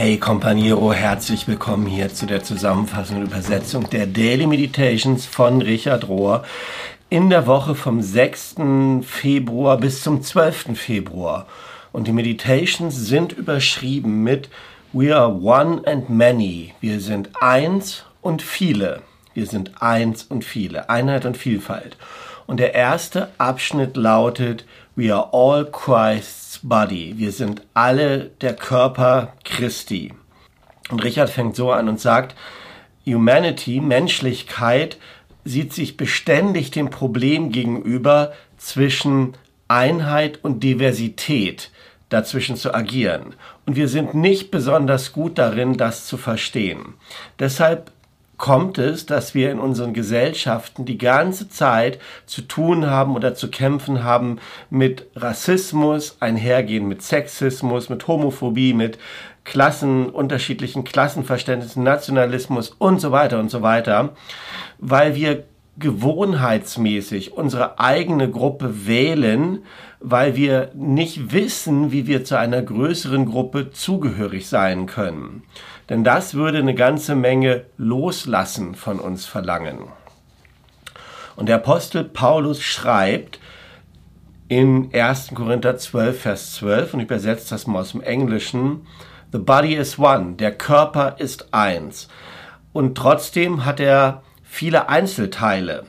Hey Companiero, herzlich willkommen hier zu der Zusammenfassung und Übersetzung der Daily Meditations von Richard Rohr in der Woche vom 6. Februar bis zum 12. Februar. Und die Meditations sind überschrieben mit We are one and many. Wir sind eins und viele. Wir sind eins und viele. Einheit und Vielfalt. Und der erste Abschnitt lautet We are all Christ's body. Wir sind alle der Körper Christi. Und Richard fängt so an und sagt, Humanity, Menschlichkeit, sieht sich beständig dem Problem gegenüber zwischen Einheit und Diversität dazwischen zu agieren. Und wir sind nicht besonders gut darin, das zu verstehen. Deshalb kommt es, dass wir in unseren Gesellschaften die ganze Zeit zu tun haben oder zu kämpfen haben mit Rassismus, einhergehen mit Sexismus, mit Homophobie, mit Klassen, unterschiedlichen Klassenverständnissen, Nationalismus und so weiter und so weiter, weil wir gewohnheitsmäßig unsere eigene Gruppe wählen, weil wir nicht wissen, wie wir zu einer größeren Gruppe zugehörig sein können. Denn das würde eine ganze Menge Loslassen von uns verlangen. Und der Apostel Paulus schreibt in 1. Korinther 12, Vers 12, und ich übersetze das mal aus dem Englischen, The body is one, der Körper ist eins. Und trotzdem hat er viele Einzelteile.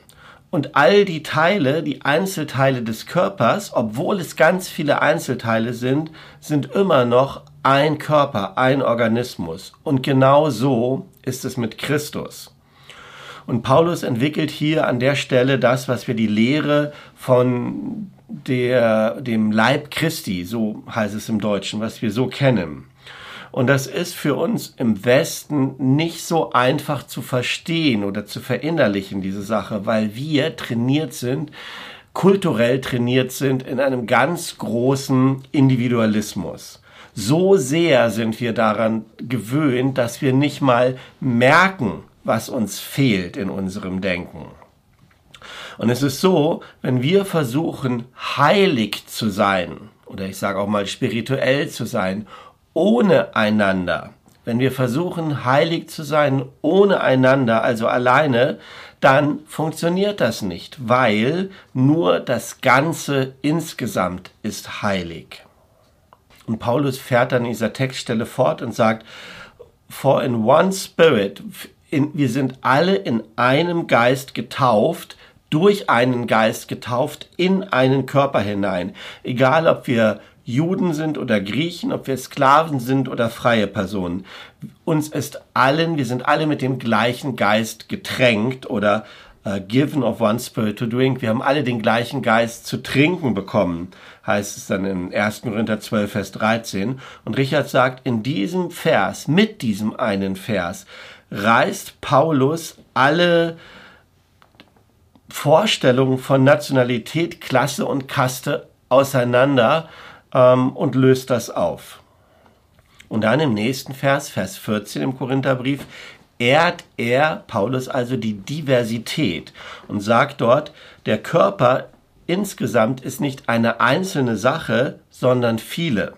Und all die Teile, die Einzelteile des Körpers, obwohl es ganz viele Einzelteile sind, sind immer noch ein Körper, ein Organismus. Und genau so ist es mit Christus. Und Paulus entwickelt hier an der Stelle das, was wir die Lehre von der, dem Leib Christi, so heißt es im Deutschen, was wir so kennen. Und das ist für uns im Westen nicht so einfach zu verstehen oder zu verinnerlichen, diese Sache, weil wir trainiert sind, kulturell trainiert sind in einem ganz großen Individualismus. So sehr sind wir daran gewöhnt, dass wir nicht mal merken, was uns fehlt in unserem Denken. Und es ist so, wenn wir versuchen, heilig zu sein, oder ich sage auch mal spirituell zu sein, ohne einander, wenn wir versuchen, heilig zu sein ohne einander, also alleine, dann funktioniert das nicht, weil nur das Ganze insgesamt ist heilig. Und Paulus fährt dann in dieser Textstelle fort und sagt, For in one spirit, in, wir sind alle in einem Geist getauft, durch einen Geist getauft in einen Körper hinein. Egal, ob wir Juden sind oder Griechen, ob wir Sklaven sind oder freie Personen. Uns ist allen, wir sind alle mit dem gleichen Geist getränkt oder uh, given of one spirit to drink. Wir haben alle den gleichen Geist zu trinken bekommen, heißt es dann in 1. Korinther 12, Vers 13. Und Richard sagt, in diesem Vers, mit diesem einen Vers, reißt Paulus alle Vorstellungen von Nationalität, Klasse und Kaste auseinander ähm, und löst das auf. Und dann im nächsten Vers, Vers 14 im Korintherbrief, ehrt er, Paulus, also die Diversität und sagt dort, der Körper insgesamt ist nicht eine einzelne Sache, sondern viele.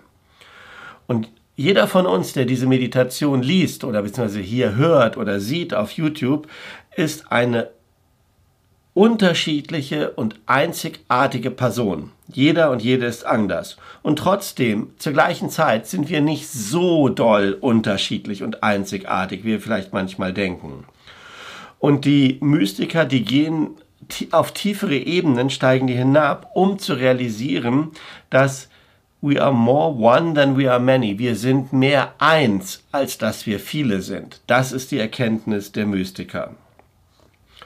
Und jeder von uns, der diese Meditation liest oder beziehungsweise hier hört oder sieht auf YouTube, ist eine unterschiedliche und einzigartige Person. Jeder und jede ist anders. Und trotzdem, zur gleichen Zeit sind wir nicht so doll unterschiedlich und einzigartig, wie wir vielleicht manchmal denken. Und die Mystiker, die gehen auf tiefere Ebenen, steigen die hinab, um zu realisieren, dass we are more one than we are many. Wir sind mehr eins, als dass wir viele sind. Das ist die Erkenntnis der Mystiker.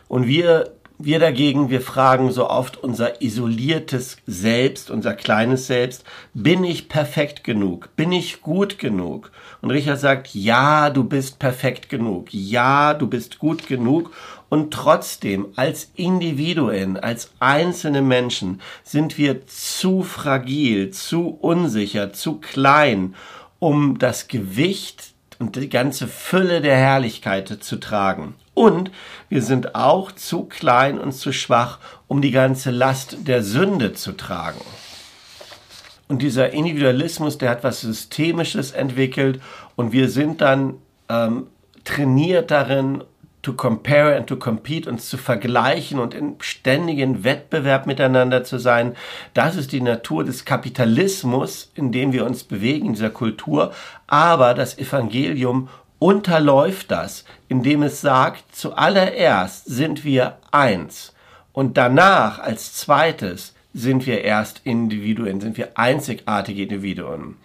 Und wir wir dagegen, wir fragen so oft unser isoliertes Selbst, unser kleines Selbst, bin ich perfekt genug? Bin ich gut genug? Und Richard sagt, ja, du bist perfekt genug. Ja, du bist gut genug. Und trotzdem, als Individuen, als einzelne Menschen, sind wir zu fragil, zu unsicher, zu klein, um das Gewicht und die ganze Fülle der Herrlichkeit zu tragen. Und wir sind auch zu klein und zu schwach, um die ganze Last der Sünde zu tragen. Und dieser Individualismus, der hat was Systemisches entwickelt und wir sind dann ähm, trainiert darin, to compare and to compete, uns zu vergleichen und in ständigen Wettbewerb miteinander zu sein. Das ist die Natur des Kapitalismus, in dem wir uns bewegen, in dieser Kultur. Aber das Evangelium unterläuft das, indem es sagt, zuallererst sind wir eins und danach als zweites sind wir erst Individuen, sind wir einzigartige Individuen.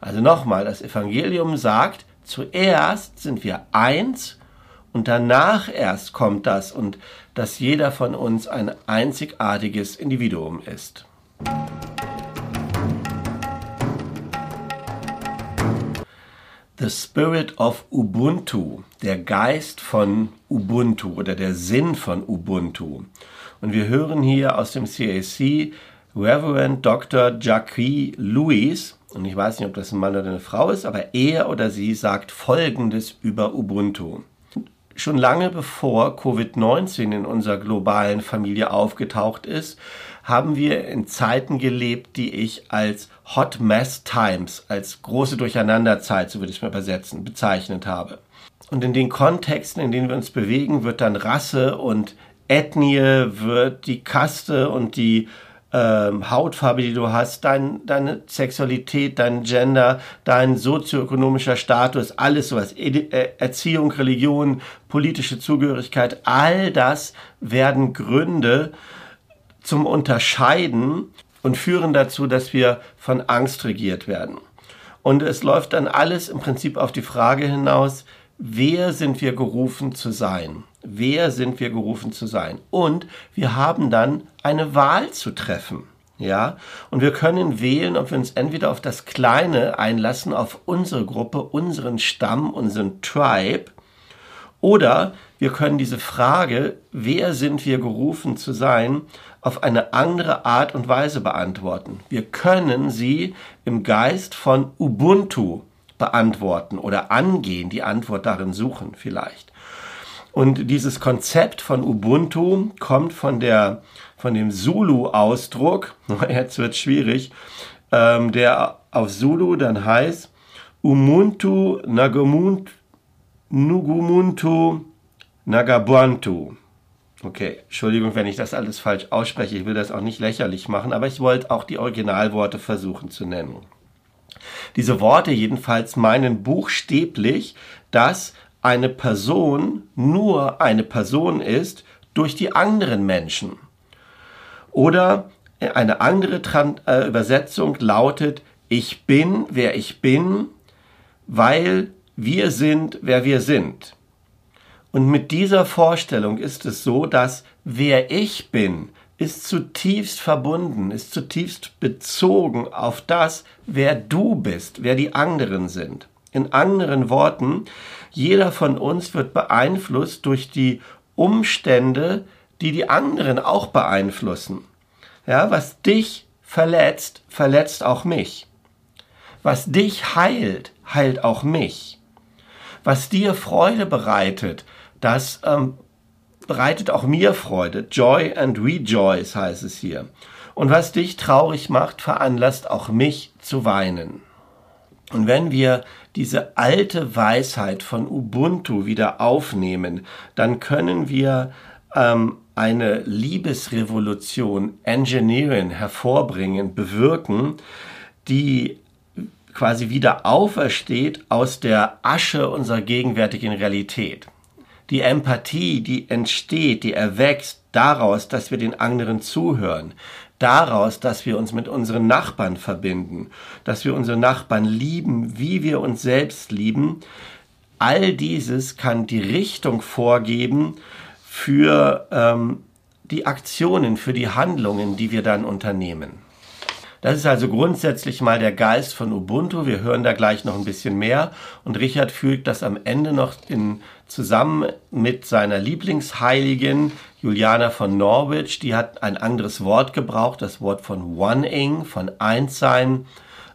Also nochmal, das Evangelium sagt, zuerst sind wir eins und danach erst kommt das und dass jeder von uns ein einzigartiges Individuum ist. The Spirit of Ubuntu, der Geist von Ubuntu oder der Sinn von Ubuntu. Und wir hören hier aus dem CAC Reverend Dr. Jacques Louis, und ich weiß nicht, ob das ein Mann oder eine Frau ist, aber er oder sie sagt Folgendes über Ubuntu schon lange bevor Covid-19 in unserer globalen Familie aufgetaucht ist, haben wir in Zeiten gelebt, die ich als Hot Mess Times, als große Durcheinanderzeit, so würde ich es mal übersetzen, bezeichnet habe. Und in den Kontexten, in denen wir uns bewegen, wird dann Rasse und Ethnie, wird die Kaste und die ähm, Hautfarbe, die du hast, dein, deine Sexualität, dein Gender, dein sozioökonomischer Status, alles sowas, äh, Erziehung, Religion, politische Zugehörigkeit, all das werden Gründe zum Unterscheiden und führen dazu, dass wir von Angst regiert werden. Und es läuft dann alles im Prinzip auf die Frage hinaus, wer sind wir gerufen zu sein? Wer sind wir gerufen zu sein? Und wir haben dann eine Wahl zu treffen. Ja, und wir können wählen, ob wir uns entweder auf das Kleine einlassen, auf unsere Gruppe, unseren Stamm, unseren Tribe, oder wir können diese Frage, wer sind wir gerufen zu sein, auf eine andere Art und Weise beantworten. Wir können sie im Geist von Ubuntu beantworten oder angehen, die Antwort darin suchen vielleicht. Und dieses Konzept von Ubuntu kommt von der, von dem Zulu-Ausdruck, jetzt wird schwierig, ähm, der auf Zulu dann heißt Umuntu Nagamuntu Nugumuntu Nagabantu. Okay, Entschuldigung, wenn ich das alles falsch ausspreche. Ich will das auch nicht lächerlich machen, aber ich wollte auch die Originalworte versuchen zu nennen. Diese Worte jedenfalls meinen buchstäblich, dass eine Person nur eine Person ist durch die anderen Menschen. Oder eine andere Tran äh, Übersetzung lautet, ich bin, wer ich bin, weil wir sind, wer wir sind. Und mit dieser Vorstellung ist es so, dass wer ich bin, ist zutiefst verbunden, ist zutiefst bezogen auf das, wer du bist, wer die anderen sind. In anderen Worten, jeder von uns wird beeinflusst durch die Umstände, die die anderen auch beeinflussen. Ja, was dich verletzt, verletzt auch mich. Was dich heilt, heilt auch mich. Was dir Freude bereitet, das ähm, bereitet auch mir Freude. Joy and rejoice heißt es hier. Und was dich traurig macht, veranlasst auch mich zu weinen. Und wenn wir diese alte Weisheit von Ubuntu wieder aufnehmen, dann können wir ähm, eine Liebesrevolution, Engineering hervorbringen, bewirken, die quasi wieder aufersteht aus der Asche unserer gegenwärtigen Realität die Empathie, die entsteht, die erwächst daraus, dass wir den anderen zuhören, daraus, dass wir uns mit unseren Nachbarn verbinden, dass wir unsere Nachbarn lieben, wie wir uns selbst lieben. All dieses kann die Richtung vorgeben für ähm, die Aktionen, für die Handlungen, die wir dann unternehmen. Das ist also grundsätzlich mal der Geist von Ubuntu. Wir hören da gleich noch ein bisschen mehr. Und Richard fügt das am Ende noch in, zusammen mit seiner Lieblingsheiligen Juliana von Norwich. Die hat ein anderes Wort gebraucht, das Wort von One-ing, von Einssein.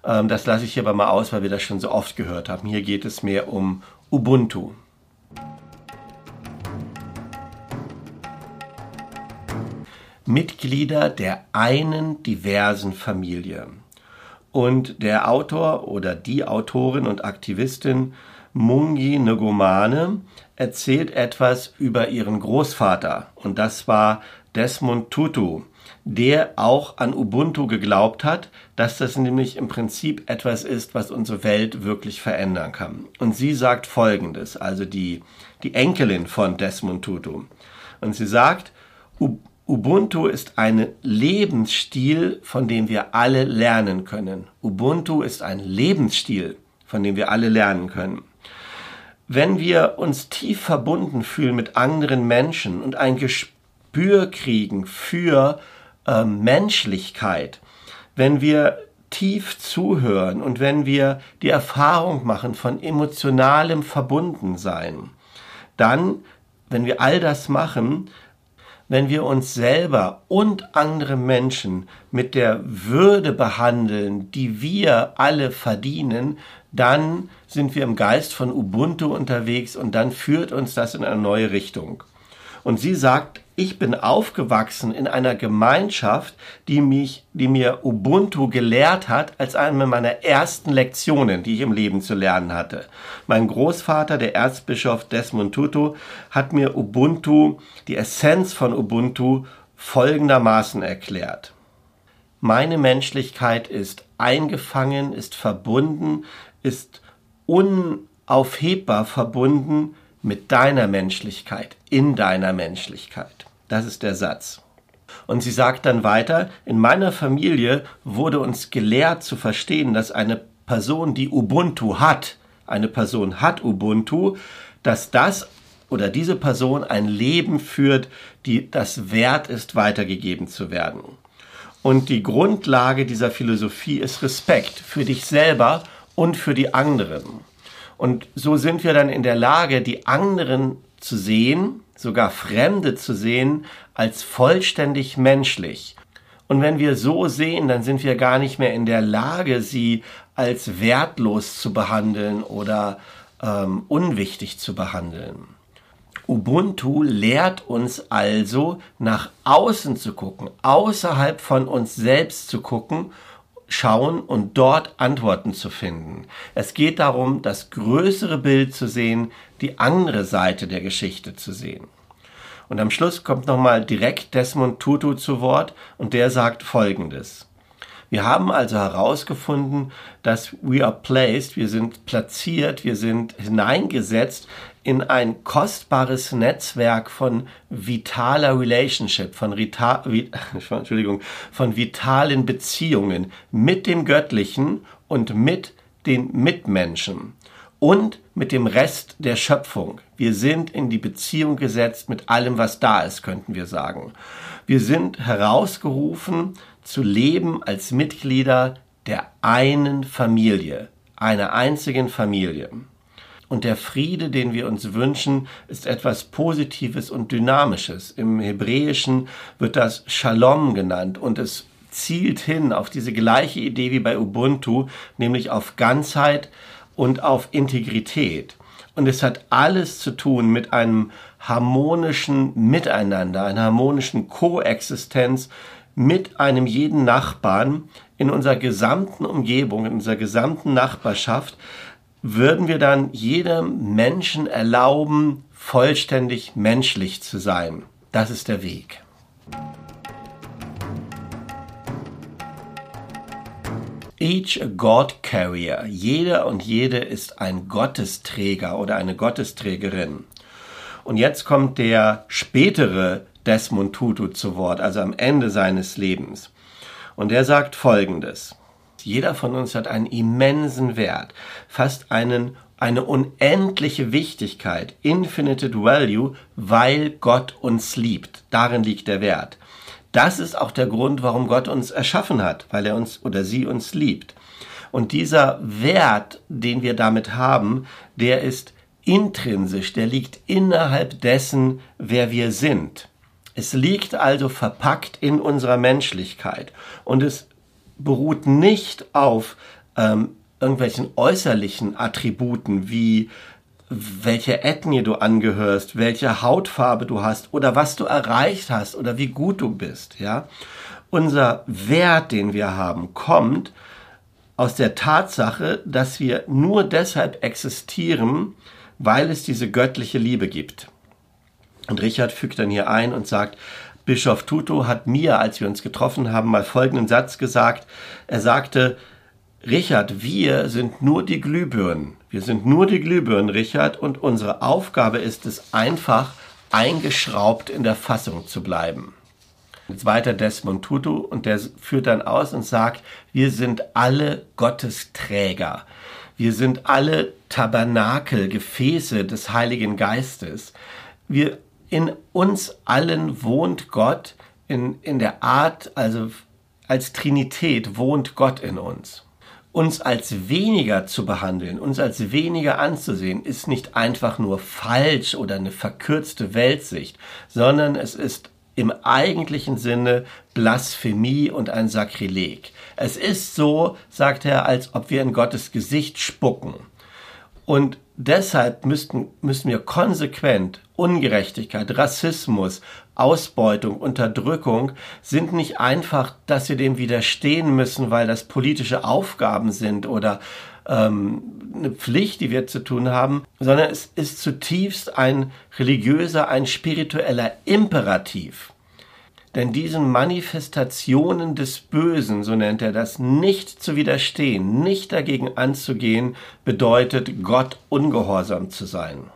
Ähm, das lasse ich hier aber mal aus, weil wir das schon so oft gehört haben. Hier geht es mehr um Ubuntu. Mitglieder der einen diversen Familie. Und der Autor oder die Autorin und Aktivistin Mungi Ngomane erzählt etwas über ihren Großvater. Und das war Desmond Tutu, der auch an Ubuntu geglaubt hat, dass das nämlich im Prinzip etwas ist, was unsere Welt wirklich verändern kann. Und sie sagt Folgendes, also die, die Enkelin von Desmond Tutu. Und sie sagt, Ubuntu ist ein Lebensstil, von dem wir alle lernen können. Ubuntu ist ein Lebensstil, von dem wir alle lernen können. Wenn wir uns tief verbunden fühlen mit anderen Menschen und ein Gespür kriegen für äh, Menschlichkeit, wenn wir tief zuhören und wenn wir die Erfahrung machen von emotionalem Verbundensein, dann, wenn wir all das machen, wenn wir uns selber und andere Menschen mit der Würde behandeln, die wir alle verdienen, dann sind wir im Geist von Ubuntu unterwegs und dann führt uns das in eine neue Richtung. Und sie sagt, ich bin aufgewachsen in einer Gemeinschaft, die mich, die mir Ubuntu gelehrt hat, als eine meiner ersten Lektionen, die ich im Leben zu lernen hatte. Mein Großvater, der Erzbischof Desmond Tutu, hat mir Ubuntu, die Essenz von Ubuntu, folgendermaßen erklärt. Meine Menschlichkeit ist eingefangen, ist verbunden, ist unaufhebbar verbunden mit deiner Menschlichkeit, in deiner Menschlichkeit. Das ist der Satz. Und sie sagt dann weiter, in meiner Familie wurde uns gelehrt zu verstehen, dass eine Person, die Ubuntu hat, eine Person hat Ubuntu, dass das oder diese Person ein Leben führt, die das wert ist, weitergegeben zu werden. Und die Grundlage dieser Philosophie ist Respekt für dich selber und für die anderen. Und so sind wir dann in der Lage, die anderen zu sehen, sogar Fremde zu sehen, als vollständig menschlich. Und wenn wir so sehen, dann sind wir gar nicht mehr in der Lage, sie als wertlos zu behandeln oder ähm, unwichtig zu behandeln. Ubuntu lehrt uns also, nach außen zu gucken, außerhalb von uns selbst zu gucken schauen und dort Antworten zu finden. Es geht darum, das größere Bild zu sehen, die andere Seite der Geschichte zu sehen. Und am Schluss kommt nochmal direkt Desmond Tutu zu Wort und der sagt Folgendes. Wir haben also herausgefunden, dass we are placed, wir sind platziert, wir sind hineingesetzt in ein kostbares Netzwerk von vitaler Relationship, von, Vita, Entschuldigung, von vitalen Beziehungen mit dem Göttlichen und mit den Mitmenschen und mit dem Rest der Schöpfung. Wir sind in die Beziehung gesetzt mit allem, was da ist, könnten wir sagen. Wir sind herausgerufen zu leben als Mitglieder der einen Familie, einer einzigen Familie. Und der Friede, den wir uns wünschen, ist etwas Positives und Dynamisches. Im Hebräischen wird das Shalom genannt und es zielt hin auf diese gleiche Idee wie bei Ubuntu, nämlich auf Ganzheit und auf Integrität. Und es hat alles zu tun mit einem harmonischen Miteinander, einer harmonischen Koexistenz mit einem jeden Nachbarn in unserer gesamten Umgebung, in unserer gesamten Nachbarschaft, würden wir dann jedem Menschen erlauben, vollständig menschlich zu sein. Das ist der Weg. Each a God Carrier. Jeder und jede ist ein Gottesträger oder eine Gottesträgerin. Und jetzt kommt der spätere Desmond Tutu zu Wort, also am Ende seines Lebens. Und er sagt Folgendes. Jeder von uns hat einen immensen Wert, fast einen, eine unendliche Wichtigkeit, infinite value, weil Gott uns liebt. Darin liegt der Wert. Das ist auch der Grund, warum Gott uns erschaffen hat, weil er uns oder sie uns liebt. Und dieser Wert, den wir damit haben, der ist intrinsisch, der liegt innerhalb dessen, wer wir sind. Es liegt also verpackt in unserer Menschlichkeit und es beruht nicht auf ähm, irgendwelchen äußerlichen Attributen wie welche Ethnie du angehörst, welche Hautfarbe du hast oder was du erreicht hast oder wie gut du bist, ja. Unser Wert, den wir haben, kommt aus der Tatsache, dass wir nur deshalb existieren, weil es diese göttliche Liebe gibt. Und Richard fügt dann hier ein und sagt, Bischof Tutu hat mir, als wir uns getroffen haben, mal folgenden Satz gesagt. Er sagte, Richard, wir sind nur die Glühbirnen. Wir sind nur die Glühbirnen, Richard, und unsere Aufgabe ist es einfach, eingeschraubt in der Fassung zu bleiben. Jetzt weiter Desmond Tutu und der führt dann aus und sagt, wir sind alle Gottes Träger. Wir sind alle Tabernakel, Gefäße des Heiligen Geistes. Wir, in uns allen wohnt Gott in, in der Art, also als Trinität wohnt Gott in uns. Uns als weniger zu behandeln, uns als weniger anzusehen, ist nicht einfach nur falsch oder eine verkürzte Weltsicht, sondern es ist im eigentlichen Sinne Blasphemie und ein Sakrileg. Es ist so, sagt er, als ob wir in Gottes Gesicht spucken. Und deshalb müssten, müssen wir konsequent Ungerechtigkeit, Rassismus, Ausbeutung, Unterdrückung sind nicht einfach, dass wir dem widerstehen müssen, weil das politische Aufgaben sind oder ähm, eine Pflicht, die wir zu tun haben, sondern es ist zutiefst ein religiöser, ein spiritueller Imperativ. Denn diesen Manifestationen des Bösen, so nennt er das, nicht zu widerstehen, nicht dagegen anzugehen, bedeutet Gott ungehorsam zu sein.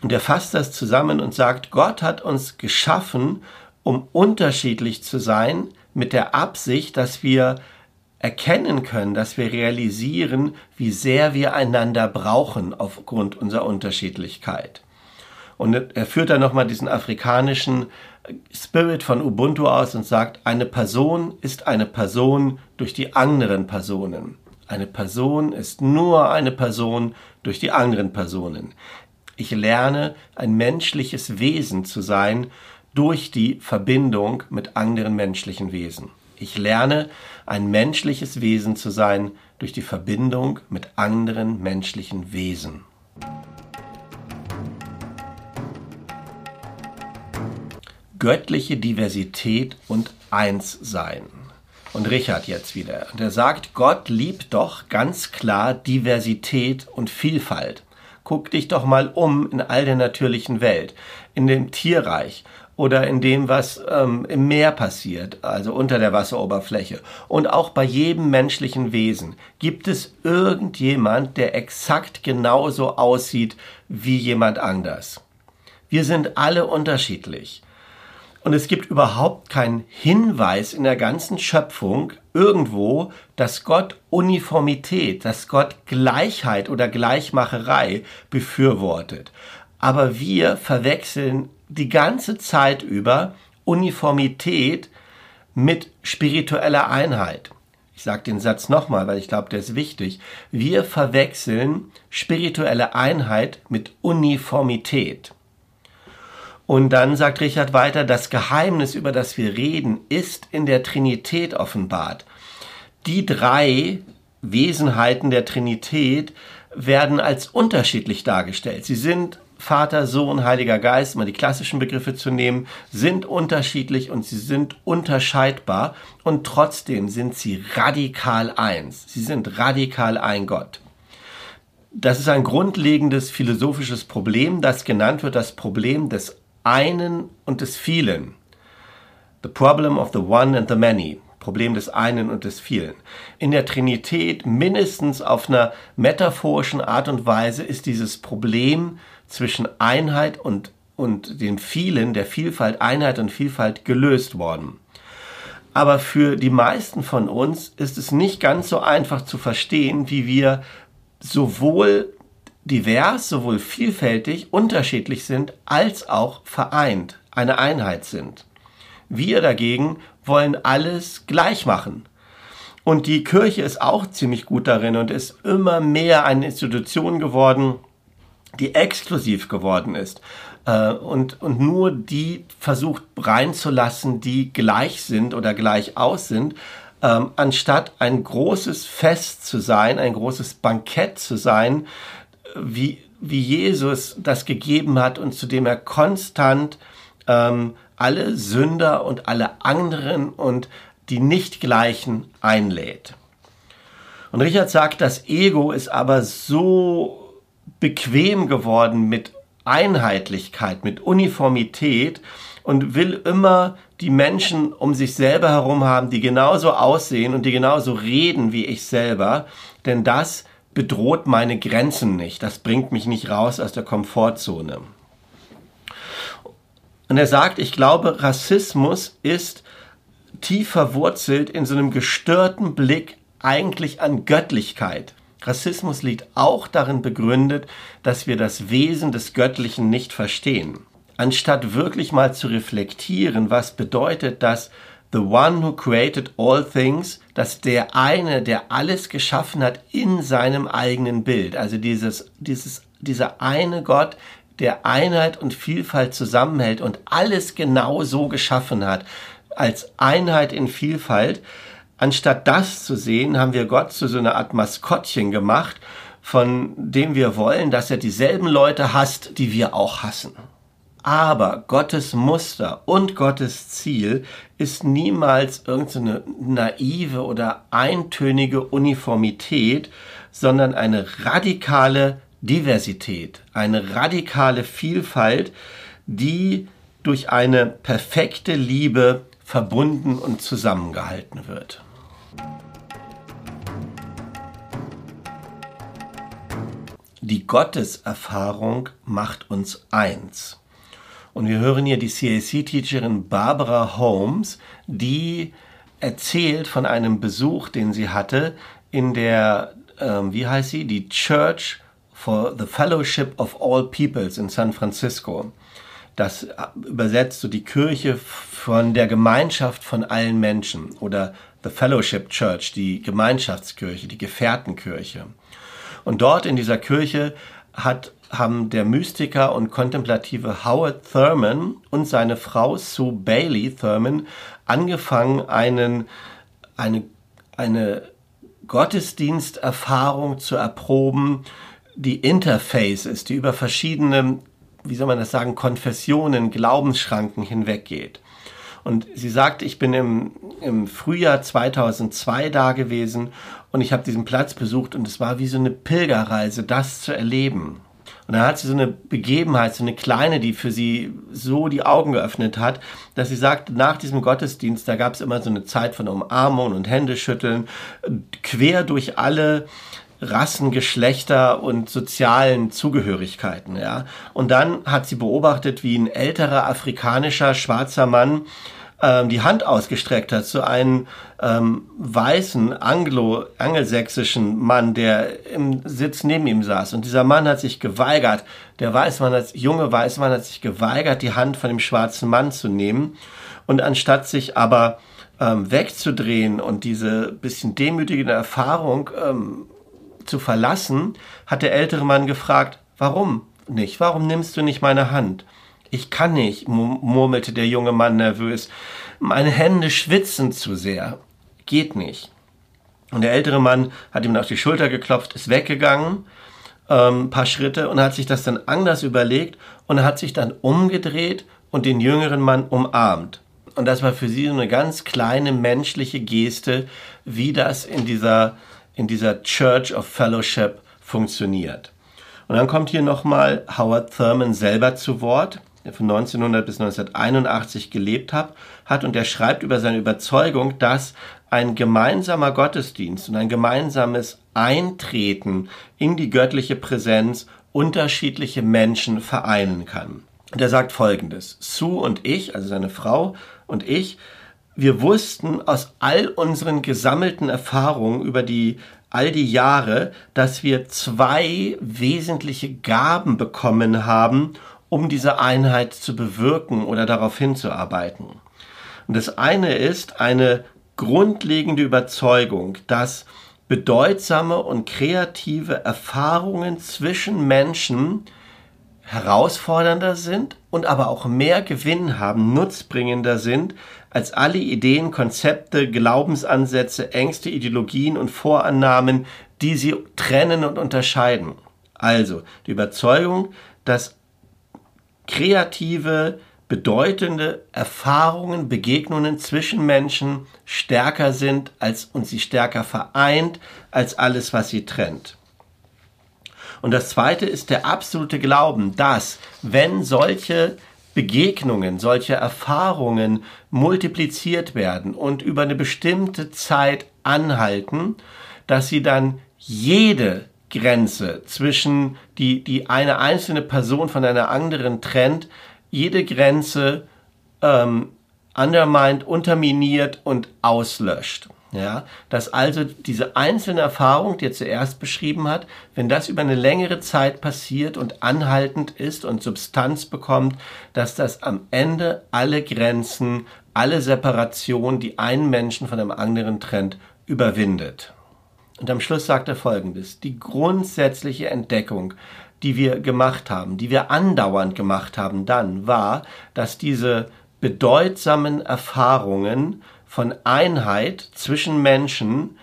Und er fasst das zusammen und sagt, Gott hat uns geschaffen, um unterschiedlich zu sein, mit der Absicht, dass wir erkennen können, dass wir realisieren, wie sehr wir einander brauchen aufgrund unserer Unterschiedlichkeit. Und er führt dann nochmal diesen afrikanischen Spirit von Ubuntu aus und sagt, eine Person ist eine Person durch die anderen Personen. Eine Person ist nur eine Person durch die anderen Personen. Ich lerne, ein menschliches Wesen zu sein durch die Verbindung mit anderen menschlichen Wesen. Ich lerne, ein menschliches Wesen zu sein durch die Verbindung mit anderen menschlichen Wesen. Göttliche Diversität und Einssein. Und Richard jetzt wieder. Und er sagt, Gott liebt doch ganz klar Diversität und Vielfalt. Guck dich doch mal um in all der natürlichen Welt, in dem Tierreich oder in dem, was ähm, im Meer passiert, also unter der Wasseroberfläche. Und auch bei jedem menschlichen Wesen gibt es irgendjemand, der exakt genauso aussieht wie jemand anders. Wir sind alle unterschiedlich. Und es gibt überhaupt keinen Hinweis in der ganzen Schöpfung irgendwo, dass Gott Uniformität, dass Gott Gleichheit oder Gleichmacherei befürwortet. Aber wir verwechseln die ganze Zeit über Uniformität mit spiritueller Einheit. Ich sage den Satz nochmal, weil ich glaube, der ist wichtig. Wir verwechseln spirituelle Einheit mit Uniformität. Und dann sagt Richard weiter, das Geheimnis, über das wir reden, ist in der Trinität offenbart. Die drei Wesenheiten der Trinität werden als unterschiedlich dargestellt. Sie sind Vater, Sohn, Heiliger Geist, mal die klassischen Begriffe zu nehmen, sind unterschiedlich und sie sind unterscheidbar und trotzdem sind sie radikal eins. Sie sind radikal ein Gott. Das ist ein grundlegendes philosophisches Problem, das genannt wird das Problem des einen und des vielen. The problem of the one and the many. Problem des einen und des vielen. In der Trinität mindestens auf einer metaphorischen Art und Weise ist dieses Problem zwischen Einheit und, und dem vielen, der Vielfalt, Einheit und Vielfalt gelöst worden. Aber für die meisten von uns ist es nicht ganz so einfach zu verstehen, wie wir sowohl divers, sowohl vielfältig, unterschiedlich sind, als auch vereint, eine Einheit sind. Wir dagegen wollen alles gleich machen. Und die Kirche ist auch ziemlich gut darin und ist immer mehr eine Institution geworden, die exklusiv geworden ist äh, und, und nur die versucht reinzulassen, die gleich sind oder gleich aus sind, ähm, anstatt ein großes Fest zu sein, ein großes Bankett zu sein, wie, wie Jesus das gegeben hat und zu dem er konstant ähm, alle Sünder und alle anderen und die nicht gleichen einlädt. Und Richard sagt, das Ego ist aber so bequem geworden mit Einheitlichkeit, mit Uniformität und will immer die Menschen um sich selber herum haben, die genauso aussehen und die genauso reden wie ich selber, denn das bedroht meine Grenzen nicht, das bringt mich nicht raus aus der Komfortzone. Und er sagt, ich glaube, Rassismus ist tief verwurzelt in so einem gestörten Blick eigentlich an Göttlichkeit. Rassismus liegt auch darin begründet, dass wir das Wesen des Göttlichen nicht verstehen. Anstatt wirklich mal zu reflektieren, was bedeutet das, the one who created all things, dass der eine, der alles geschaffen hat in seinem eigenen Bild, also dieses, dieses, dieser eine Gott, der Einheit und Vielfalt zusammenhält und alles genau so geschaffen hat, als Einheit in Vielfalt. Anstatt das zu sehen, haben wir Gott zu so einer Art Maskottchen gemacht, von dem wir wollen, dass er dieselben Leute hasst, die wir auch hassen. Aber Gottes Muster und Gottes Ziel ist niemals irgendeine naive oder eintönige Uniformität, sondern eine radikale Diversität, eine radikale Vielfalt, die durch eine perfekte Liebe verbunden und zusammengehalten wird. Die Gotteserfahrung macht uns eins. Und wir hören hier die CAC-Teacherin Barbara Holmes, die erzählt von einem Besuch, den sie hatte in der, äh, wie heißt sie, die Church for the Fellowship of All Peoples in San Francisco. Das übersetzt so die Kirche von der Gemeinschaft von allen Menschen oder the Fellowship Church, die Gemeinschaftskirche, die Gefährtenkirche. Und dort in dieser Kirche hat, haben der Mystiker und kontemplative Howard Thurman und seine Frau Sue Bailey Thurman angefangen, einen, eine, eine Gottesdiensterfahrung zu erproben, die Interface ist, die über verschiedene, wie soll man das sagen, Konfessionen, Glaubensschranken hinweggeht. Und sie sagt, ich bin im, im Frühjahr 2002 da gewesen und ich habe diesen Platz besucht und es war wie so eine Pilgerreise, das zu erleben. Und dann hat sie so eine Begebenheit, so eine kleine, die für sie so die Augen geöffnet hat, dass sie sagt, nach diesem Gottesdienst, da gab es immer so eine Zeit von Umarmung und Händeschütteln, quer durch alle Rassen, Geschlechter und sozialen Zugehörigkeiten, ja. Und dann hat sie beobachtet, wie ein älterer afrikanischer schwarzer Mann ähm, die Hand ausgestreckt hat zu einem ähm, weißen anglo angelsächsischen Mann, der im Sitz neben ihm saß. Und dieser Mann hat sich geweigert, der Weißmann, hat, junge Weißmann hat sich geweigert, die Hand von dem schwarzen Mann zu nehmen. Und anstatt sich aber ähm, wegzudrehen und diese bisschen demütigende Erfahrung ähm, zu verlassen, hat der ältere Mann gefragt, warum nicht? Warum nimmst du nicht meine Hand? Ich kann nicht, murmelte der junge Mann nervös. Meine Hände schwitzen zu sehr. Geht nicht. Und der ältere Mann hat ihm auf die Schulter geklopft, ist weggegangen, ähm, paar Schritte und hat sich das dann anders überlegt und hat sich dann umgedreht und den jüngeren Mann umarmt. Und das war für sie so eine ganz kleine menschliche Geste, wie das in dieser in dieser Church of Fellowship funktioniert. Und dann kommt hier nochmal Howard Thurman selber zu Wort, der von 1900 bis 1981 gelebt hat, hat und er schreibt über seine Überzeugung, dass ein gemeinsamer Gottesdienst und ein gemeinsames Eintreten in die göttliche Präsenz unterschiedliche Menschen vereinen kann. Und er sagt folgendes, Sue und ich, also seine Frau und ich, wir wussten aus all unseren gesammelten Erfahrungen über die all die Jahre, dass wir zwei wesentliche Gaben bekommen haben, um diese Einheit zu bewirken oder darauf hinzuarbeiten. Und das eine ist eine grundlegende Überzeugung, dass bedeutsame und kreative Erfahrungen zwischen Menschen herausfordernder sind und aber auch mehr Gewinn haben, nutzbringender sind als alle Ideen, Konzepte, Glaubensansätze, Ängste, Ideologien und Vorannahmen, die sie trennen und unterscheiden. Also die Überzeugung, dass kreative, bedeutende Erfahrungen, Begegnungen zwischen Menschen stärker sind als und sie stärker vereint als alles, was sie trennt. Und das zweite ist der absolute Glauben, dass wenn solche Begegnungen, solche Erfahrungen multipliziert werden und über eine bestimmte Zeit anhalten, dass sie dann jede Grenze zwischen die, die eine einzelne Person von einer anderen trennt, jede Grenze ähm, undermined, unterminiert und auslöscht. Ja, dass also diese einzelne Erfahrung, die er zuerst beschrieben hat, wenn das über eine längere Zeit passiert und anhaltend ist und Substanz bekommt, dass das am Ende alle Grenzen, alle Separationen, die einen Menschen von einem anderen trennt, überwindet. Und am Schluss sagt er Folgendes. Die grundsätzliche Entdeckung, die wir gemacht haben, die wir andauernd gemacht haben dann, war, dass diese bedeutsamen Erfahrungen von Einheit zwischen Menschen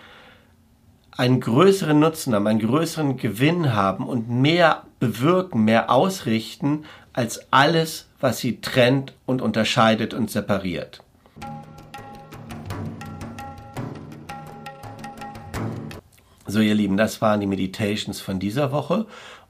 einen größeren Nutzen haben, einen größeren Gewinn haben und mehr bewirken, mehr ausrichten als alles, was sie trennt und unterscheidet und separiert. So, ihr Lieben, das waren die Meditations von dieser Woche.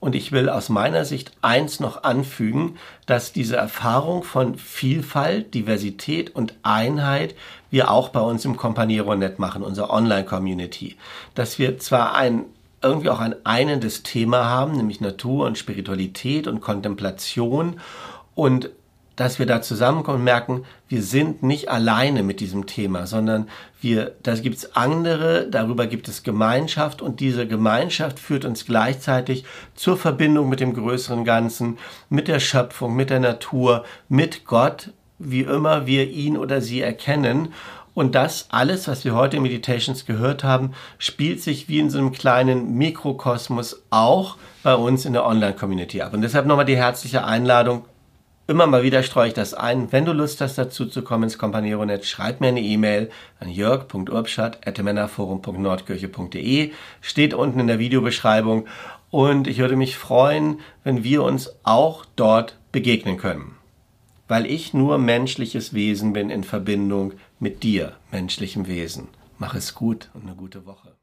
Und ich will aus meiner Sicht eins noch anfügen, dass diese Erfahrung von Vielfalt, Diversität und Einheit wir auch bei uns im Companiero-Net machen, unserer Online-Community. Dass wir zwar ein irgendwie auch ein einendes Thema haben, nämlich Natur und Spiritualität und Kontemplation und dass wir da zusammenkommen und merken, wir sind nicht alleine mit diesem Thema, sondern wir, da gibt's andere, darüber gibt es Gemeinschaft und diese Gemeinschaft führt uns gleichzeitig zur Verbindung mit dem größeren Ganzen, mit der Schöpfung, mit der Natur, mit Gott, wie immer wir ihn oder sie erkennen. Und das alles, was wir heute in Meditations gehört haben, spielt sich wie in so einem kleinen Mikrokosmos auch bei uns in der Online-Community ab. Und deshalb nochmal die herzliche Einladung, Immer mal wieder streue ich das ein. Wenn du Lust hast, dazu zu kommen ins Companiero-Net, schreib mir eine E-Mail an jörg.urbschat.männerforum.nordkirche.de. Steht unten in der Videobeschreibung. Und ich würde mich freuen, wenn wir uns auch dort begegnen können. Weil ich nur menschliches Wesen bin in Verbindung mit dir, menschlichem Wesen. Mach es gut und eine gute Woche.